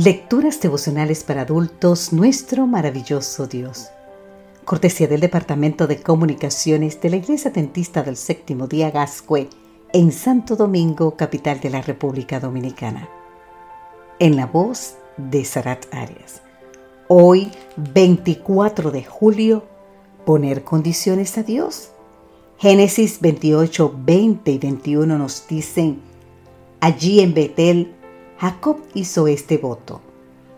Lecturas devocionales para adultos, nuestro maravilloso Dios. Cortesía del Departamento de Comunicaciones de la Iglesia Dentista del Séptimo Día Gascue en Santo Domingo, capital de la República Dominicana. En la voz de Sarat Arias. Hoy, 24 de julio, poner condiciones a Dios. Génesis 28, 20 y 21 nos dicen, allí en Betel, Jacob hizo este voto.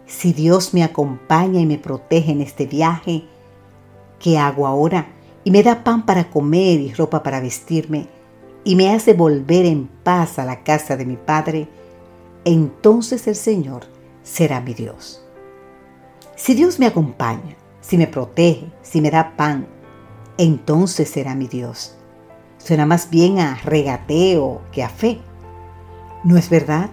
Si Dios me acompaña y me protege en este viaje, ¿qué hago ahora? Y me da pan para comer y ropa para vestirme, y me hace volver en paz a la casa de mi Padre, entonces el Señor será mi Dios. Si Dios me acompaña, si me protege, si me da pan, entonces será mi Dios. Suena más bien a regateo que a fe. ¿No es verdad?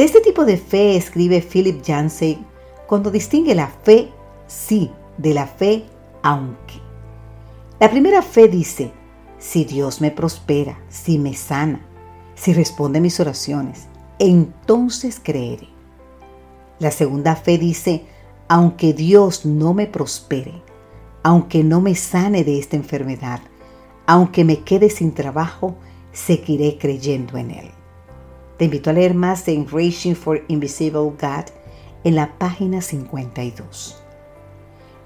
De este tipo de fe escribe Philip Yancey cuando distingue la fe sí de la fe aunque. La primera fe dice, si Dios me prospera, si me sana, si responde mis oraciones, entonces creeré. La segunda fe dice, aunque Dios no me prospere, aunque no me sane de esta enfermedad, aunque me quede sin trabajo, seguiré creyendo en Él. Te invito a leer más de Raging for Invisible God en la página 52.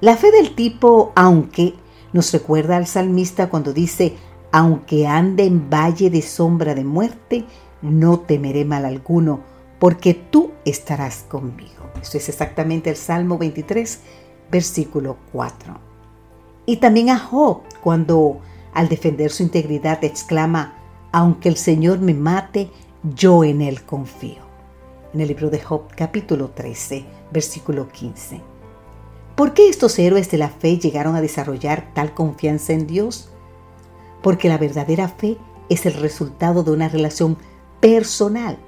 La fe del tipo aunque nos recuerda al salmista cuando dice, aunque ande en valle de sombra de muerte, no temeré mal alguno, porque tú estarás conmigo. Eso es exactamente el Salmo 23, versículo 4. Y también a Job, cuando al defender su integridad exclama, aunque el Señor me mate, yo en Él confío. En el libro de Job capítulo 13, versículo 15. ¿Por qué estos héroes de la fe llegaron a desarrollar tal confianza en Dios? Porque la verdadera fe es el resultado de una relación personal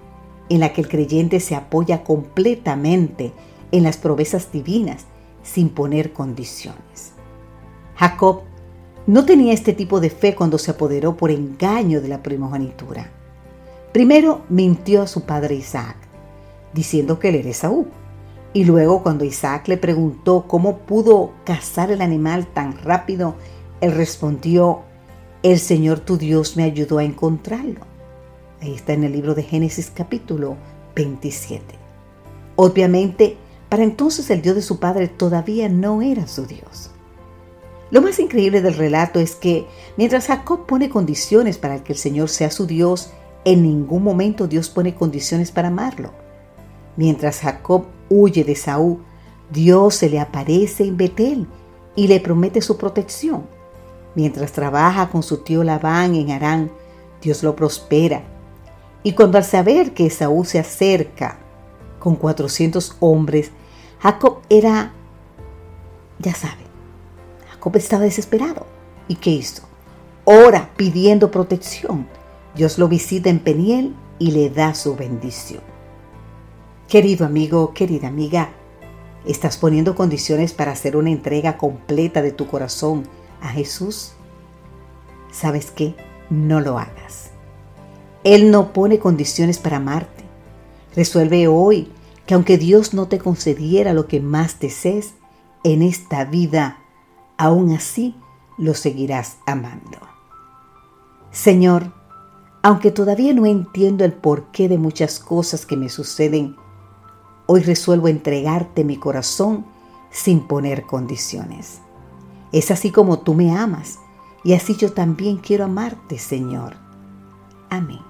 en la que el creyente se apoya completamente en las promesas divinas sin poner condiciones. Jacob no tenía este tipo de fe cuando se apoderó por engaño de la primogenitura. Primero mintió a su padre Isaac, diciendo que él era Esaú. Y luego cuando Isaac le preguntó cómo pudo cazar el animal tan rápido, él respondió, el Señor tu Dios me ayudó a encontrarlo. Ahí está en el libro de Génesis capítulo 27. Obviamente, para entonces el Dios de su padre todavía no era su Dios. Lo más increíble del relato es que mientras Jacob pone condiciones para que el Señor sea su Dios, en ningún momento Dios pone condiciones para amarlo. Mientras Jacob huye de Saúl, Dios se le aparece en Betel y le promete su protección. Mientras trabaja con su tío Labán en Arán, Dios lo prospera. Y cuando al saber que Saúl se acerca con 400 hombres, Jacob era, ya sabe, Jacob estaba desesperado. ¿Y qué hizo? Ora pidiendo protección. Dios lo visita en Peniel y le da su bendición. Querido amigo, querida amiga, ¿estás poniendo condiciones para hacer una entrega completa de tu corazón a Jesús? ¿Sabes qué? No lo hagas. Él no pone condiciones para amarte. Resuelve hoy que aunque Dios no te concediera lo que más desees en esta vida, aún así lo seguirás amando. Señor, aunque todavía no entiendo el porqué de muchas cosas que me suceden, hoy resuelvo entregarte mi corazón sin poner condiciones. Es así como tú me amas y así yo también quiero amarte, Señor. Amén.